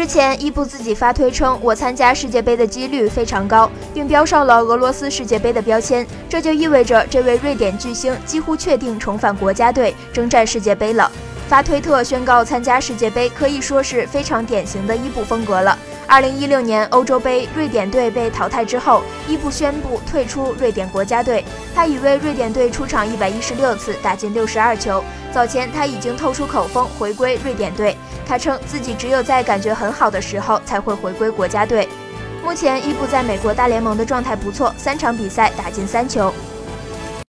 日前，伊布自己发推称，我参加世界杯的几率非常高，并标上了俄罗斯世界杯的标签。这就意味着这位瑞典巨星几乎确定重返国家队征战世界杯了。发推特宣告参加世界杯，可以说是非常典型的伊布风格了。二零一六年欧洲杯，瑞典队被淘汰之后，伊布宣布退出瑞典国家队。他已为瑞典队出场一百一十六次，打进六十二球。早前他已经透出口风回归瑞典队，他称自己只有在感觉很好的时候才会回归国家队。目前伊布在美国大联盟的状态不错，三场比赛打进三球。